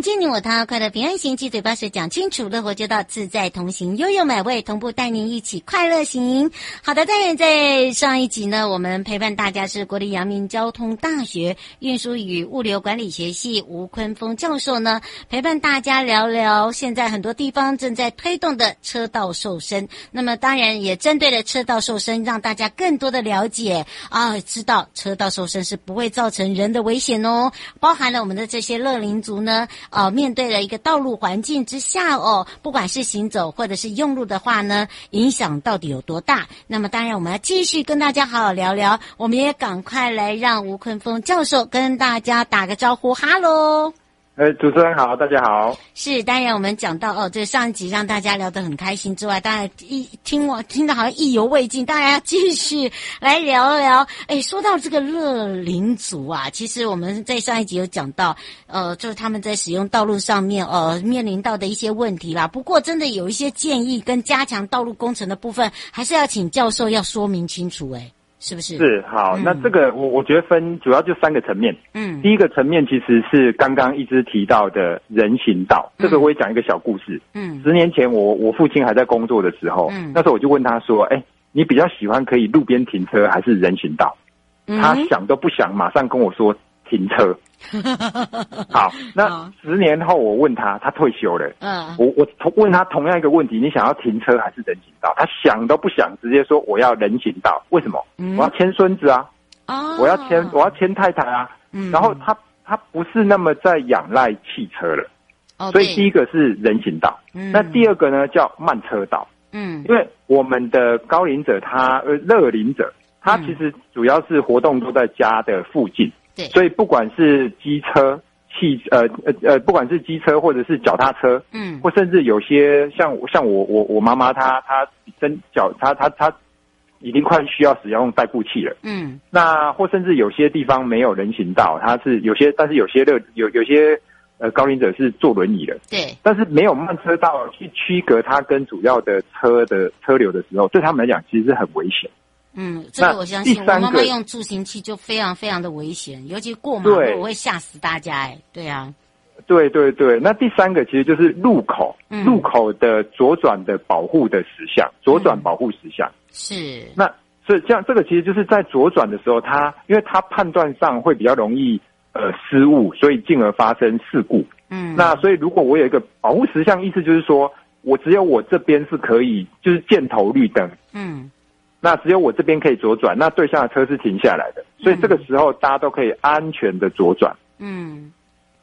迎接你我他，快乐平安行，七嘴八舌讲清楚，乐活街道自在同行，悠悠美味同步带您一起快乐行。好的，当然在上一集呢，我们陪伴大家是国立阳明交通大学运输与物流管理学系吴坤峰教授呢，陪伴大家聊聊现在很多地方正在推动的车道瘦身。那么当然也针对了车道瘦身，让大家更多的了解啊，知道车道瘦身是不会造成人的危险哦，包含了我们的这些乐龄族呢。哦，面对了一个道路环境之下哦，不管是行走或者是用路的话呢，影响到底有多大？那么当然，我们要继续跟大家好好聊聊。我们也赶快来让吴坤峰教授跟大家打个招呼，哈喽。哎，主持人好，大家好。是，当然我们讲到哦，这上一集让大家聊得很开心之外，当然一听我听得好像意犹未尽，大家继续来聊聊。哎，说到这个乐龄族啊，其实我们在上一集有讲到，呃，就是他们在使用道路上面呃面临到的一些问题啦。不过真的有一些建议跟加强道路工程的部分，还是要请教授要说明清楚哎。是不是？是好，嗯、那这个我我觉得分主要就三个层面。嗯，第一个层面其实是刚刚一直提到的人行道，嗯、这个我也讲一个小故事。嗯，十年前我我父亲还在工作的时候，嗯，那时候我就问他说：“哎、欸，你比较喜欢可以路边停车还是人行道？”嗯、他想都不想，马上跟我说停车。好，那十年后我问他，他退休了。嗯，我我问他同样一个问题，你想要停车还是人行道？他想都不想，直接说我要人行道。为什么？嗯、我要牵孙子啊！哦，我要牵我要牵太太啊！嗯，然后他他不是那么在仰赖汽车了。哦，所以第一个是人行道。嗯，那第二个呢叫慢车道。嗯，因为我们的高龄者他呃乐龄者，他其实主要是活动都在家的附近。对，所以不管是机车、汽呃呃呃，不管是机车或者是脚踏车，嗯，或甚至有些像像我我我妈妈她她真脚她她她已经快需要使用代步器了，嗯，那或甚至有些地方没有人行道，它是有些，但是有些的有有些呃高龄者是坐轮椅的，对，但是没有慢车道去区隔它跟主要的车的车流的时候，对他们来讲其实是很危险。嗯，这个我相信。我妈妈用助行器就非常非常的危险，尤其过马路我会吓死大家哎。对啊，对对对。那第三个其实就是路口，嗯、路口的左转的保护的实像，左转保护实像、嗯、是。那所以这样，这个其实就是在左转的时候，他因为他判断上会比较容易呃失误，所以进而发生事故。嗯，那所以如果我有一个保护实像，意思就是说我只有我这边是可以，就是箭头绿灯。嗯。那只有我这边可以左转，那对向的车是停下来的，所以这个时候大家都可以安全的左转。嗯，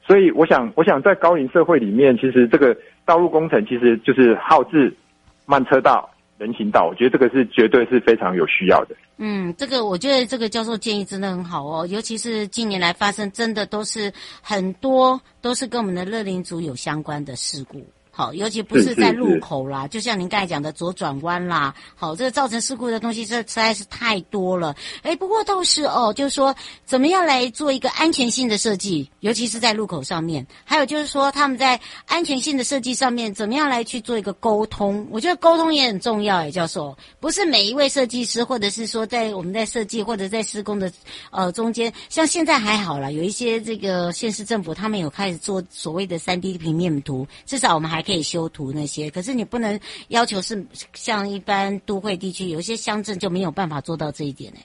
所以我想，我想在高龄社会里面，其实这个道路工程其实就是号志慢车道、人行道，我觉得这个是绝对是非常有需要的。嗯，这个我觉得这个教授建议真的很好哦，尤其是近年来发生，真的都是很多都是跟我们的乐龄族有相关的事故。好，尤其不是在路口啦，就像您刚才讲的左转弯啦，好，这个造成事故的东西这实在是太多了。哎，不过倒是哦，就是说怎么样来做一个安全性的设计，尤其是在路口上面，还有就是说他们在安全性的设计上面，怎么样来去做一个沟通？我觉得沟通也很重要，哎，教授，不是每一位设计师，或者是说在我们在设计或者在施工的呃中间，像现在还好了，有一些这个县市政府他们有开始做所谓的三 D 平面图，至少我们还。可以修图那些，可是你不能要求是像一般都会地区，有一些乡镇就没有办法做到这一点呢。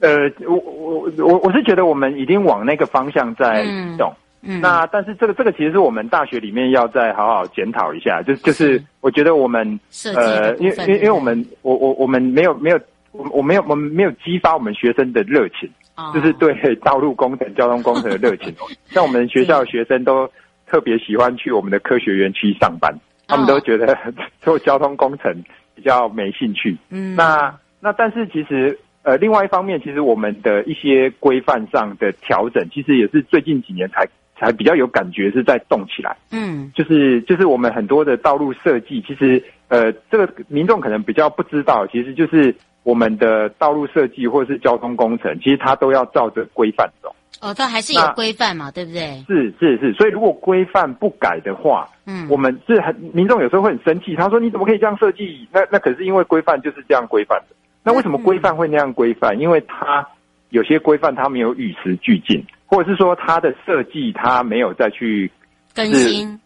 呃，我我我我是觉得我们已经往那个方向在移动。嗯，嗯那但是这个这个其实是我们大学里面要再好好检讨一下，就就是我觉得我们呃，因为因为因为我们我我我们没有没有我我没有我们没有激发我们学生的热情，哦、就是对道路工程、交通工程的热情。像我们学校的学生都。特别喜欢去我们的科学园区上班，他们都觉得 做交通工程比较没兴趣。嗯，那那但是其实呃，另外一方面，其实我们的一些规范上的调整，其实也是最近几年才才比较有感觉是在动起来。嗯，就是就是我们很多的道路设计，其实呃，这个民众可能比较不知道，其实就是我们的道路设计或者是交通工程，其实它都要照着规范走。哦，它还是有规范嘛，对不对？是是是，所以如果规范不改的话，嗯，我们是很民众有时候会很生气，他说你怎么可以这样设计？那那可是因为规范就是这样规范的。那为什么规范会那样规范？因为它有些规范它没有与时俱进，或者是说它的设计它没有再去更新，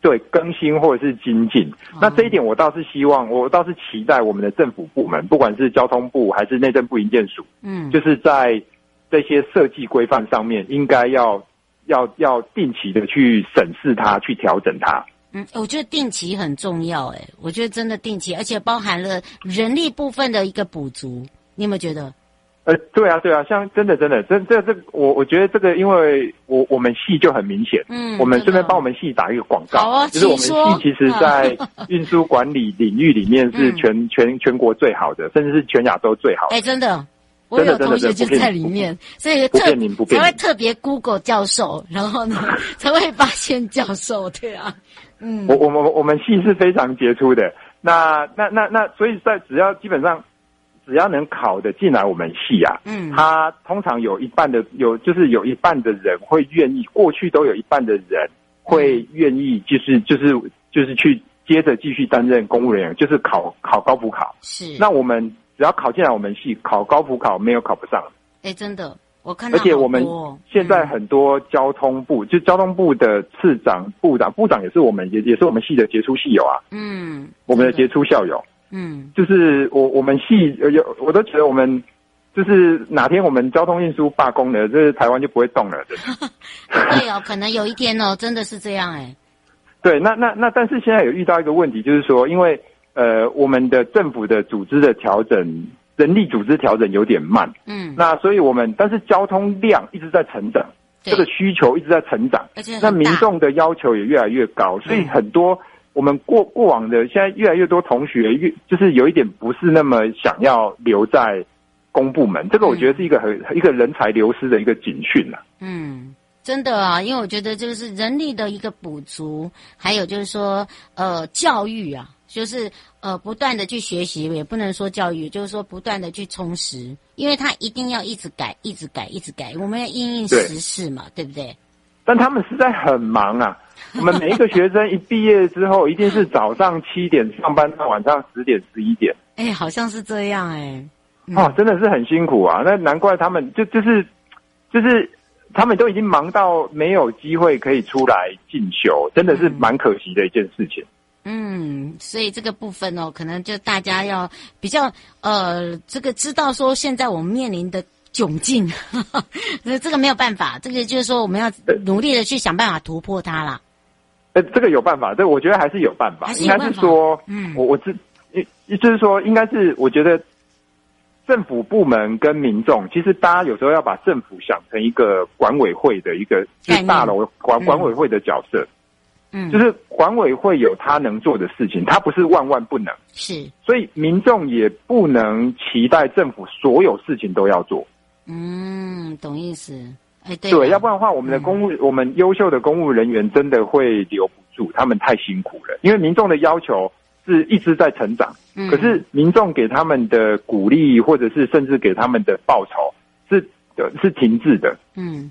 对，更新或者是精进。哦。那这一点我倒是希望，我倒是期待我们的政府部门，不管是交通部还是内政部营建署，嗯，就是在。这些设计规范上面，应该要要要定期的去审视它，去调整它。嗯，我觉得定期很重要，哎，我觉得真的定期，而且包含了人力部分的一个补足。你有没有觉得？呃，对啊，对啊，像真的真的，真这这，我我觉得这个，因为我我们系就很明显，嗯，我们顺便帮我们系打一个广告，好啊，就是我们系其实在运输管理领域里面是全、嗯、全全国最好的，甚至是全亚洲最好的。哎，真的。我有同学就在里面，所以特才会特别 Google 教授，然后呢 才会发现教授，对啊，嗯，我我们我们系是非常杰出的，那那那那，所以在只要基本上只要能考的进来我们系啊，嗯，他通常有一半的有就是有一半的人会愿意，过去都有一半的人会愿意，就是就是就是去接着继续担任公务人员，就是考考高补考，是，那我们。只要考进来我们系，考高普考没有考不上。哎，真的，我看到。而且我们现在很多交通部，嗯、就交通部的次长、部长、部长也是我们，也也是我们系的杰出系友啊。嗯，我们的杰出校友。嗯，就是我我们系有，我都觉得我们就是哪天我们交通运输罢工了，这、就是、台湾就不会动了。对哦，可能有一天哦，真的是这样哎。对，那那那，但是现在有遇到一个问题，就是说，因为。呃，我们的政府的组织的调整，人力组织调整有点慢。嗯，那所以我们，但是交通量一直在成长，这个需求一直在成长，而且那民众的要求也越来越高，所以很多我们过过往的，现在越来越多同学越就是有一点不是那么想要留在公部门，这个我觉得是一个很一个人才流失的一个警讯了。嗯。真的啊，因为我觉得这个是人力的一个补足，还有就是说，呃，教育啊，就是呃，不断的去学习，也不能说教育，就是说不断的去充实，因为他一定要一直改，一直改，一直改，我们要因应时事嘛，对，对不对？但他们实在很忙啊，我们每一个学生一毕业之后，一定是早上七点上班到晚上十点十一点，哎，好像是这样哎，嗯、哦，真的是很辛苦啊，那难怪他们就就是就是。他们都已经忙到没有机会可以出来进修，真的是蛮可惜的一件事情。嗯，所以这个部分哦，可能就大家要比较呃，这个知道说现在我们面临的窘境，那 这个没有办法，这个就是说我们要努力的去想办法突破它啦。呃，这个有办法，这我觉得还是有办法，办法应该是说，嗯，我我知，就是说，应该是我觉得。政府部门跟民众，其实大家有时候要把政府想成一个管委会的一个，就是大楼管管委会的角色。嗯，就是管委会有他能做的事情，他不是万万不能。是，所以民众也不能期待政府所有事情都要做。嗯，懂意思。哎，对，对，要不然的话，我们的公务，嗯、我们优秀的公务人员真的会留不住，他们太辛苦了。因为民众的要求是一直在成长，嗯，可是民众给他们的鼓励，或者是甚至给他们的报酬是是停滞的，嗯，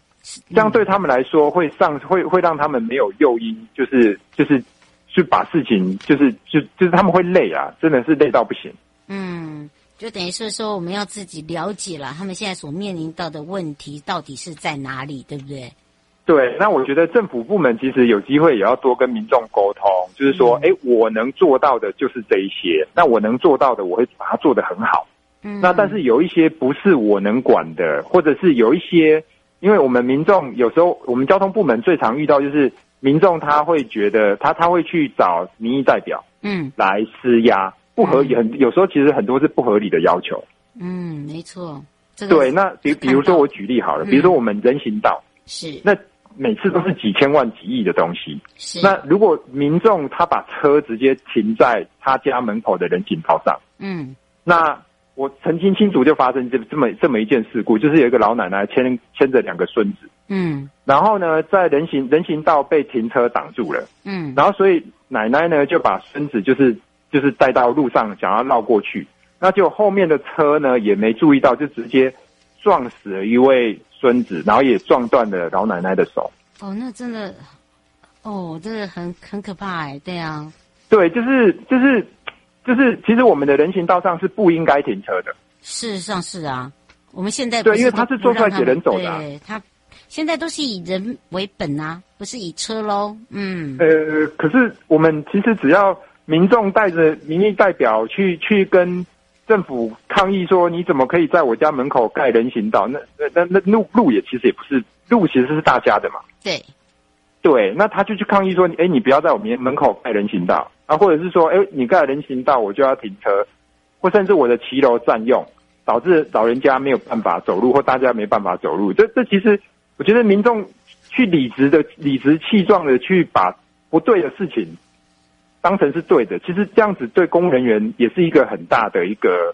这样对他们来说会上会会让他们没有诱因，就是就是去把事情就是就就是他们会累啊，真的是累到不行，嗯。就等于是说，我们要自己了解了他们现在所面临到的问题到底是在哪里，对不对？对，那我觉得政府部门其实有机会也要多跟民众沟通，就是说，哎、嗯，我能做到的就是这一些，那我能做到的，我会把它做得很好。嗯，那但是有一些不是我能管的，或者是有一些，因为我们民众有时候，我们交通部门最常遇到就是民众他会觉得他他会去找民意代表，嗯，来施压。不合理，很有时候其实很多是不合理的要求。嗯，没错。对，那比比如说我举例好了，比如说我们人行道是，那每次都是几千万、几亿的东西。是。那如果民众他把车直接停在他家门口的人行道上，嗯，那我曾经清楚就发生这这么这么一件事故，就是有一个老奶奶牵牵着两个孙子，嗯，然后呢，在人行人行道被停车挡住了，嗯，然后所以奶奶呢就把孙子就是。就是带到路上，想要绕过去，那就后面的车呢也没注意到，就直接撞死了一位孙子，然后也撞断了老奶奶的手。哦，那真的，哦，这个很很可怕哎，对啊，对，就是就是就是，其实我们的人行道上是不应该停车的。事实上是啊，我们现在对，因为他是做出来给人走的，啊，对，他现在都是以人为本啊，不是以车喽。嗯，呃，可是我们其实只要。民众带着民意代表去去跟政府抗议说：“你怎么可以在我家门口盖人行道？那那那那路路也其实也不是路，其实是大家的嘛。”对，对，那他就去抗议说：“哎，你不要在我们门口盖人行道啊，或者是说，哎，你盖人行道，我就要停车，或甚至我的骑楼占用，导致老人家没有办法走路，或大家没办法走路。这这其实，我觉得民众去理直的理直气壮的去把不对的事情。”当成是对的，其实这样子对公务人员也是一个很大的一个，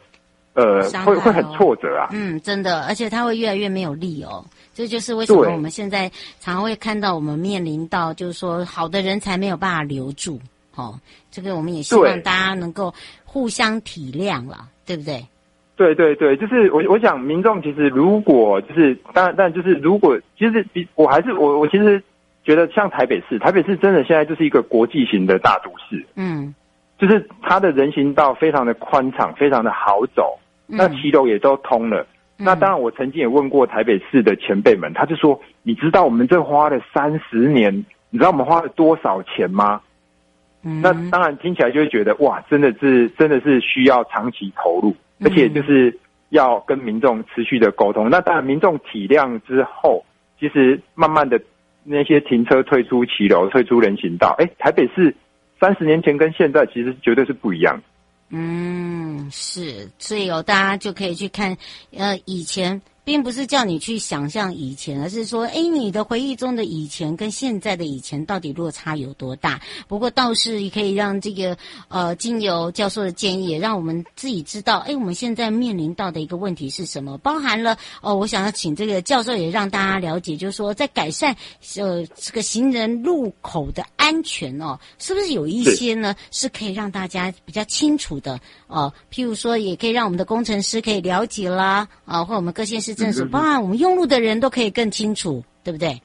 呃，哦、会会很挫折啊。嗯，真的，而且他会越来越没有力哦。这就是为什么我们现在常会看到我们面临到，就是说好的人才没有办法留住。哦，这个我们也希望大家能够互相体谅了，对不对？对对对，就是我我想民众其实如果就是当然，但就是如果其实比我还是我我其实。觉得像台北市，台北市真的现在就是一个国际型的大都市。嗯，就是它的人行道非常的宽敞，非常的好走，嗯、那骑楼也都通了。嗯、那当然，我曾经也问过台北市的前辈们，他就说：“你知道我们这花了三十年，你知道我们花了多少钱吗？”嗯，那当然听起来就会觉得哇，真的是真的是需要长期投入，而且就是要跟民众持续的沟通。那当然，民众体谅之后，其实慢慢的。那些停车退出骑楼、退出人行道，哎，台北市三十年前跟现在其实绝对是不一样。嗯，是，所以有大家就可以去看，呃，以前。并不是叫你去想象以前，而是说，哎，你的回忆中的以前跟现在的以前到底落差有多大？不过倒是也可以让这个呃，经由教授的建议，也让我们自己知道，哎，我们现在面临到的一个问题是什么？包含了哦，我想要请这个教授也让大家了解，就是说，在改善呃这个行人路口的安全哦，是不是有一些呢是可以让大家比较清楚的哦？譬如说，也可以让我们的工程师可以了解啦，啊，或我们各县市。正是，包含我们用路的人都可以更清楚，对不对？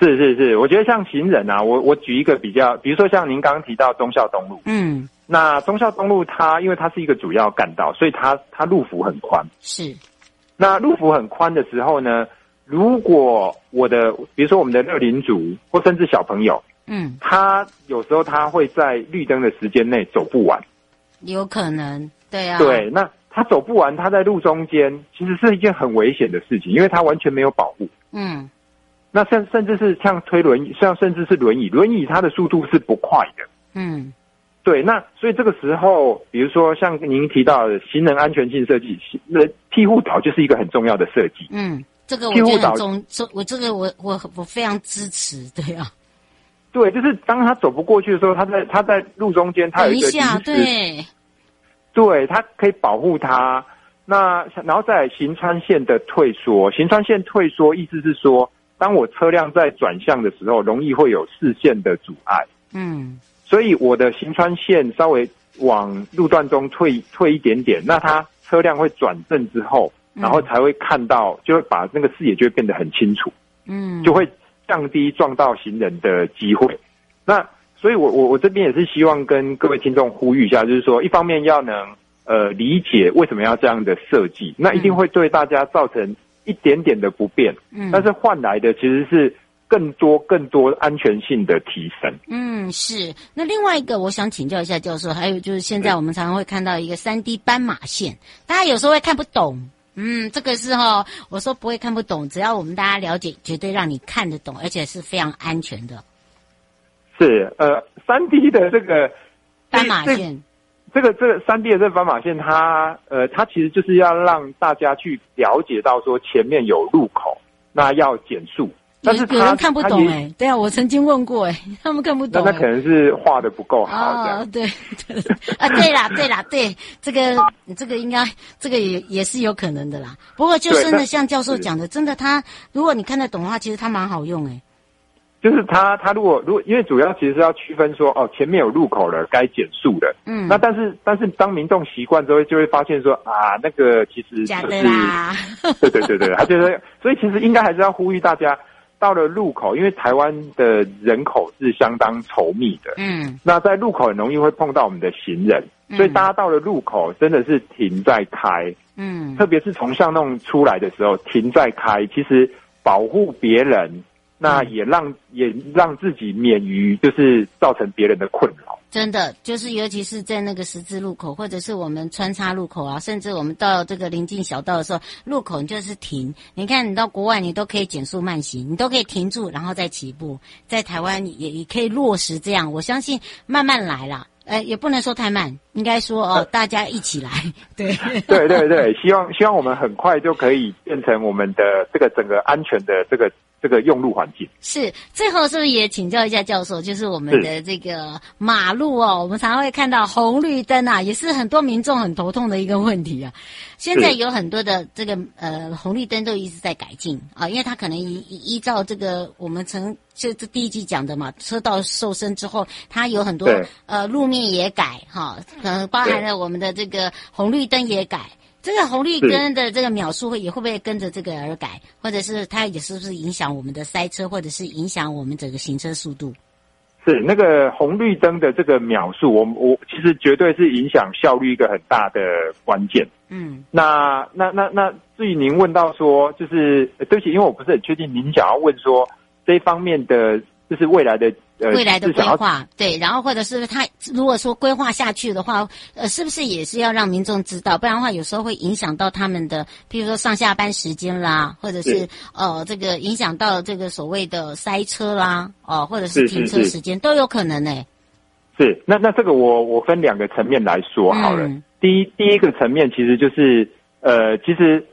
是是是，我觉得像行人啊，我我举一个比较，比如说像您刚刚提到忠孝东路，嗯，那忠孝东路它因为它是一个主要干道，所以它它路幅很宽。是，那路幅很宽的时候呢，如果我的比如说我们的乐龄族或甚至小朋友，嗯，他有时候他会在绿灯的时间内走不完，有可能，对啊，对，那。他走不完，他在路中间，其实是一件很危险的事情，因为他完全没有保护。嗯，那甚甚至是像推轮椅，像甚至是轮椅，轮椅它的速度是不快的。嗯，对，那所以这个时候，比如说像您提到的行人安全性设计，那庇护岛就是一个很重要的设计。嗯，这个我觉得很重，这我这个我我我非常支持，对啊。对，就是当他走不过去的时候，他在他在路中间，他有一个下对。对，它可以保护它。那然后再行穿线的退缩，行穿线退缩意思是说，当我车辆在转向的时候，容易会有视线的阻碍。嗯，所以我的行穿线稍微往路段中退退一点点，那它车辆会转正之后，然后才会看到，就会把那个视野就会变得很清楚，嗯，就会降低撞到行人的机会。那所以我我我这边也是希望跟各位听众呼吁一下，就是说，一方面要能呃理解为什么要这样的设计，那一定会对大家造成一点点的不便，嗯，但是换来的其实是。更多更多安全性的提升。嗯，是。那另外一个，我想请教一下教授，还有就是现在我们常常会看到一个三 D 斑马线，大家有时候会看不懂。嗯，这个是哈，我说不会看不懂，只要我们大家了解，绝对让你看得懂，而且是非常安全的。是，呃，三 D 的这个斑马线，这个这个三 D 的这个斑马线，它呃，它其实就是要让大家去了解到说前面有路口，那要减速。但是有人看不懂哎，对啊，我曾经问过哎，他们看不懂。那他可能是画的不够好。哦，对，啊，对啦，对啦，对，这个这个应该这个也也是有可能的啦。不过就真的像教授讲的，真的他如果你看得懂的话，其实他蛮好用哎。就是他他如果如果因为主要其实是要区分说哦，前面有路口了，该减速的。嗯。那但是但是当民众习惯之后，就会发现说啊，那个其实假的啦。对对对对，他觉得，所以其实应该还是要呼吁大家。到了路口，因为台湾的人口是相当稠密的，嗯，那在路口很容易会碰到我们的行人，嗯、所以大家到了路口真的是停在开，嗯，特别是从巷弄出来的时候停在开，其实保护别人，那也让也让自己免于就是造成别人的困扰。真的，就是尤其是在那个十字路口，或者是我们穿插路口啊，甚至我们到这个临近小道的时候，路口你就是停。你看，你到国外，你都可以减速慢行，你都可以停住，然后再起步。在台湾也也可以落实这样，我相信慢慢来啦。呃，也不能说太慢，应该说哦，大家一起来。对，对对对，希望希望我们很快就可以变成我们的这个整个安全的这个。这个用路环境是最后是不是也请教一下教授？就是我们的这个马路哦，我们常常会看到红绿灯啊，也是很多民众很头痛的一个问题啊。现在有很多的这个呃红绿灯都一直在改进啊，因为它可能依依照这个我们曾就这第一季讲的嘛，车道瘦身之后，它有很多呃路面也改哈，可能包含了我们的这个红绿灯也改。这个红绿灯的这个秒数会也会不会跟着这个而改，或者是它也是不是影响我们的塞车，或者是影响我们整个行车速度？是那个红绿灯的这个秒数，我我其实绝对是影响效率一个很大的关键。嗯，那那那那至于您问到说，就是对不起，因为我不是很确定您想要问说这一方面的。就是未来的呃，未来的规划对，然后或者是他如果说规划下去的话，呃，是不是也是要让民众知道？不然的话，有时候会影响到他们的，譬如说上下班时间啦，或者是，是呃，这个影响到这个所谓的塞车啦，哦、呃，或者是停车时间都有可能呢、欸。是，那那这个我我分两个层面来说好了。嗯、第一第一个层面其实就是呃，其实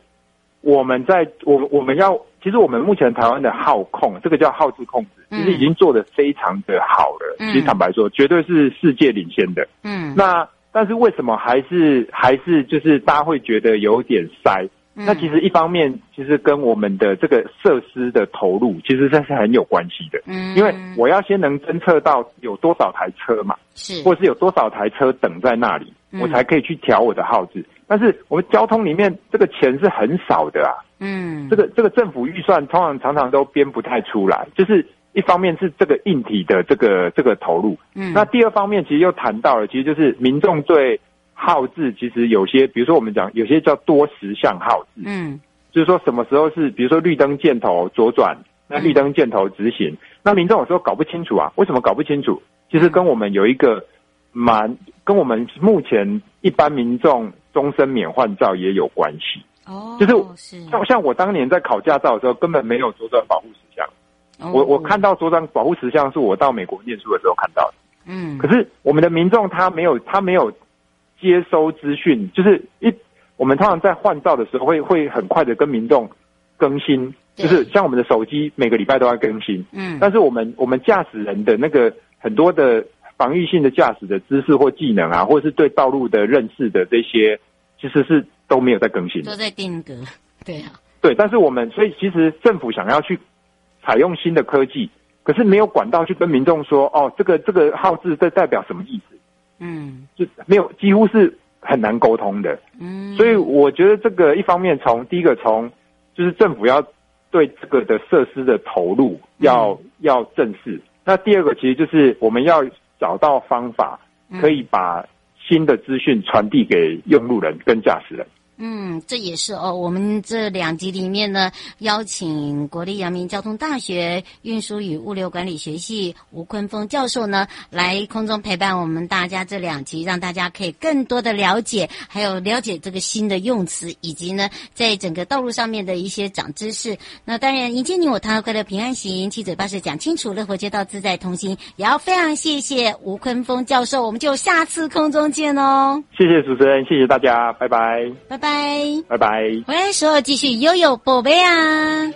我们在我我们要。其实我们目前台湾的号控，这个叫号志控制，其实已经做得非常的好了。嗯、其实坦白说，绝对是世界领先的。嗯，那但是为什么还是还是就是大家会觉得有点塞？嗯、那其实一方面，其实跟我们的这个设施的投入，其实这是很有关系的。嗯，因为我要先能侦测到有多少台车嘛，是，或者是有多少台车等在那里，嗯、我才可以去调我的号志。但是我们交通里面这个钱是很少的啊。嗯，这个这个政府预算通常常常都编不太出来，就是一方面是这个硬体的这个这个投入，嗯，那第二方面其实又谈到了，其实就是民众对号志其实有些，比如说我们讲有些叫多时向号志，嗯，就是说什么时候是比如说绿灯箭头左转，那绿灯箭头直行，那民众有时候搞不清楚啊，为什么搞不清楚？其实跟我们有一个蛮跟我们目前一般民众终身免换照也有关系。哦，就是像像我当年在考驾照的时候，根本没有左转保护实像。哦、我我看到左转保护实像是我到美国念书的时候看到的。嗯，可是我们的民众他没有他没有接收资讯，就是一我们通常在换照的时候会会很快的跟民众更新，就是像我们的手机每个礼拜都要更新。嗯，但是我们我们驾驶人的那个很多的防御性的驾驶的知识或技能啊，或者是对道路的认识的这些，其实是。都没有在更新，都在定格，对啊，对，但是我们所以其实政府想要去采用新的科技，可是没有管道去跟民众说，哦，这个这个号字这代表什么意思？嗯，就没有，几乎是很难沟通的。嗯，所以我觉得这个一方面从第一个从就是政府要对这个的设施的投入要、嗯、要正视，那第二个其实就是我们要找到方法，可以把新的资讯传递给用路人跟驾驶人。嗯，这也是哦。我们这两集里面呢，邀请国立阳明交通大学运输与物流管理学系吴坤峰教授呢，来空中陪伴我们大家这两集，让大家可以更多的了解，还有了解这个新的用词，以及呢，在整个道路上面的一些长知识。那当然，迎接你我他快乐平安行，七嘴八舌讲清楚，乐活街道自在同行。也要非常谢谢吴坤峰教授，我们就下次空中见哦。谢谢主持人，谢谢大家，拜拜，拜拜。拜拜拜！回来的时候继续悠悠宝贝啊。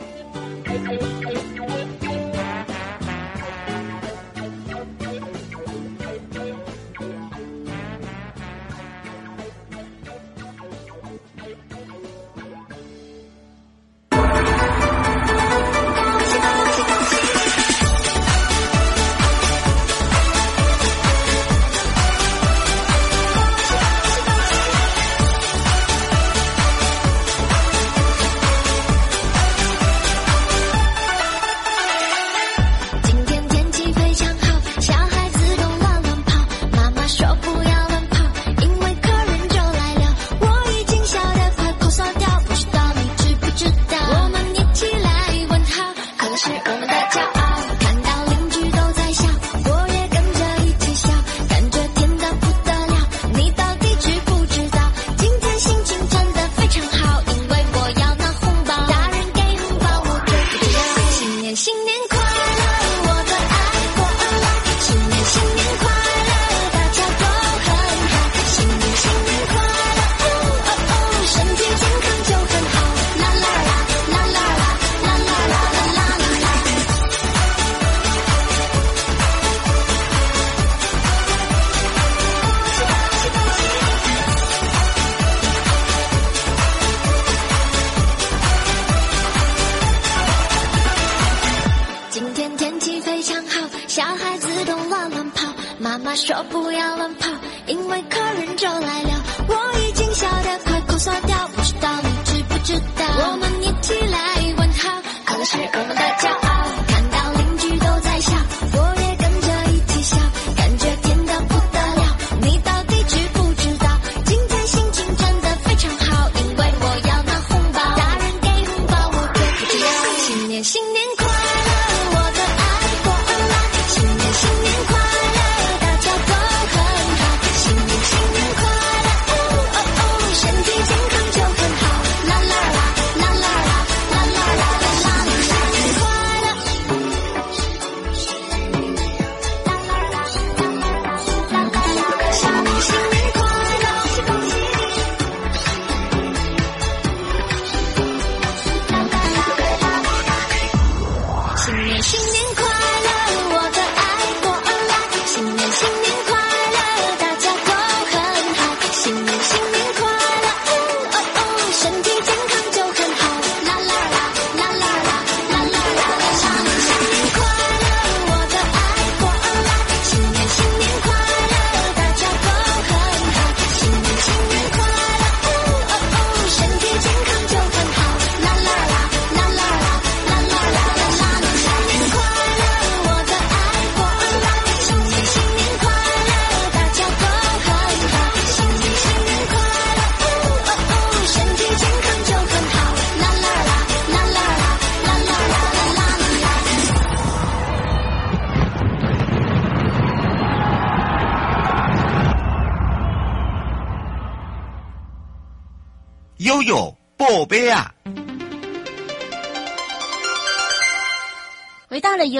小孩子都乱乱跑，妈妈说不要乱跑，因为客人就来了。我已经笑得快哭，傻掉，不知道你知不知道。我们一起来问好，可是我们的骄傲。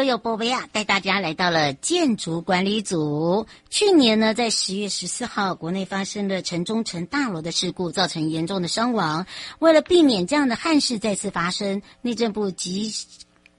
友波维亚，带大家来到了建筑管理组。去年呢，在十月十四号，国内发生了城中城大楼的事故，造成严重的伤亡。为了避免这样的憾事再次发生，内政部及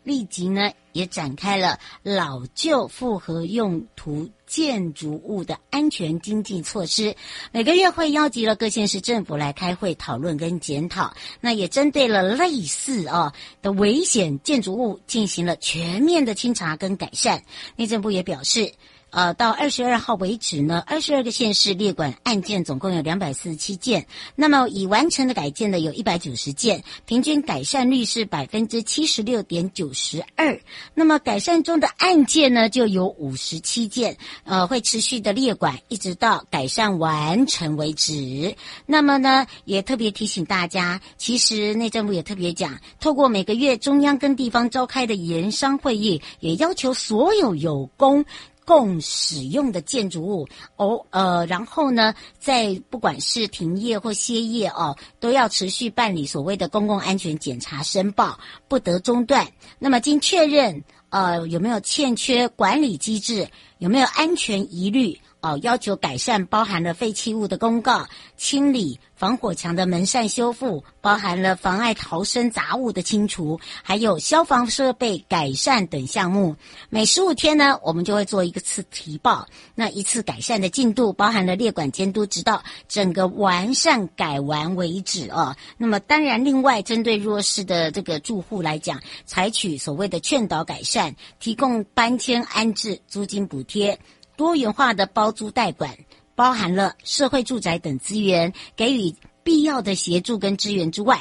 立即呢也展开了老旧复合用途建筑物的安全经济措施，每个月会邀集了各县市政府来开会讨论跟检讨。那也针对了类似啊的危险建筑物进行了全面的清查跟改善。内政部也表示。呃，到二十二号为止呢，二十二个县市列管案件总共有两百四十七件，那么已完成的改建的有一百九十件，平均改善率是百分之七十六点九十二。那么改善中的案件呢，就有五十七件，呃，会持续的列管，一直到改善完成为止。那么呢，也特别提醒大家，其实内政部也特别讲，透过每个月中央跟地方召开的研商会议，也要求所有有功。共使用的建筑物哦，呃，然后呢，在不管是停业或歇业哦，都要持续办理所谓的公共安全检查申报，不得中断。那么经确认，呃，有没有欠缺管理机制，有没有安全疑虑？哦，要求改善包含了废弃物的公告、清理防火墙的门扇修复，包含了妨碍逃生杂物的清除，还有消防设备改善等项目。每十五天呢，我们就会做一个次提报。那一次改善的进度，包含了列管监督，直到整个完善改完为止哦。那么当然，另外针对弱势的这个住户来讲，采取所谓的劝导改善，提供搬迁安置租金补贴。多元化的包租代管，包含了社会住宅等资源，给予必要的协助跟支援之外，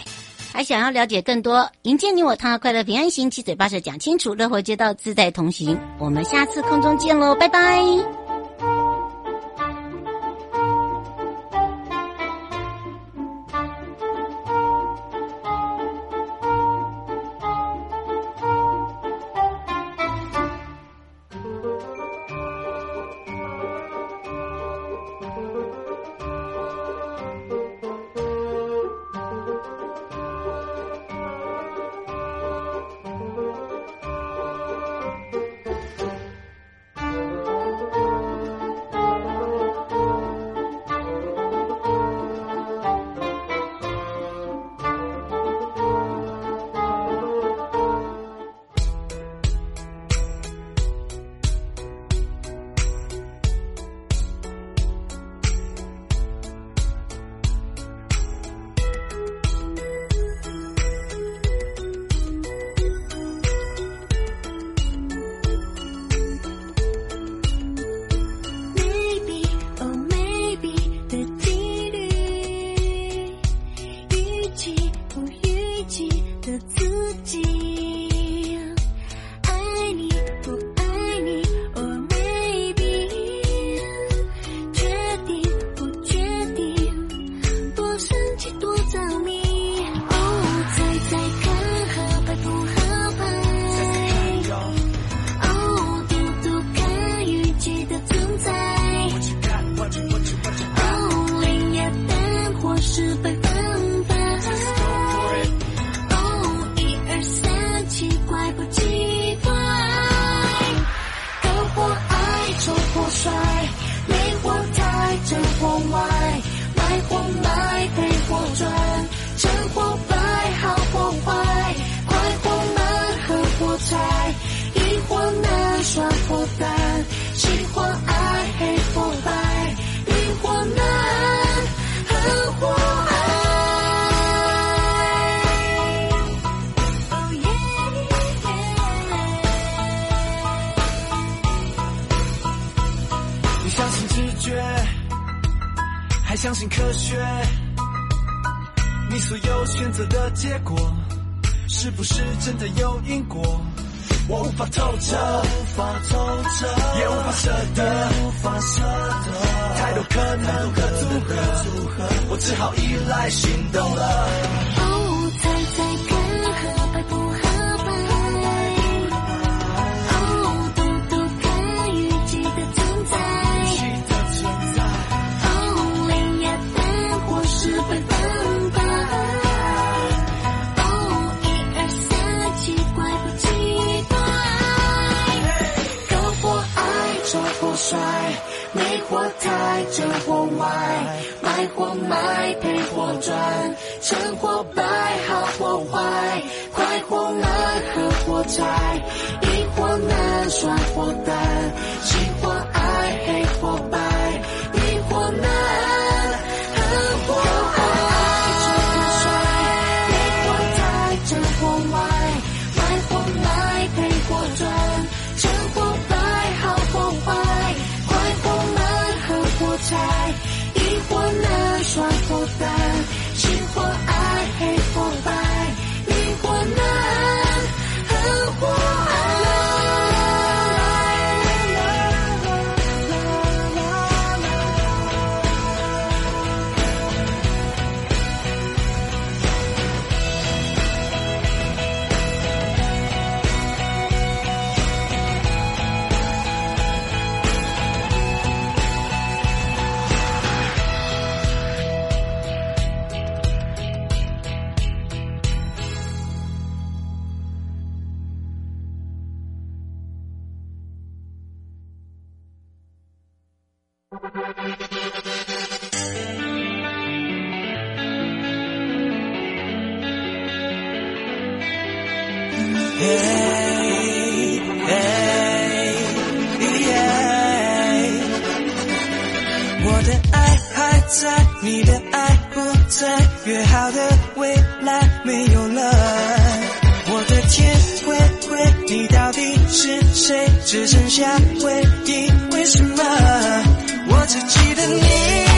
还想要了解更多，迎接你我他，快乐平安行，七嘴八舌讲清楚，乐活街道自在同行。我们下次空中见喽，拜拜。还相信科学你所有选择的结果是不是真的有因果？我无法透彻无法透彻也无法舍得无法舍得太多可能的组合我只好依赖行动了。猜猜看合不合成或坏，买或卖，赔或赚，成或败，好或坏，快或慢，和或差，赢或难，双或大。嘿嘿耶我的爱还在你的爱不在约好的未来没有了。我的天灰灰你到底是谁？只剩下回忆为什么？我只记得你。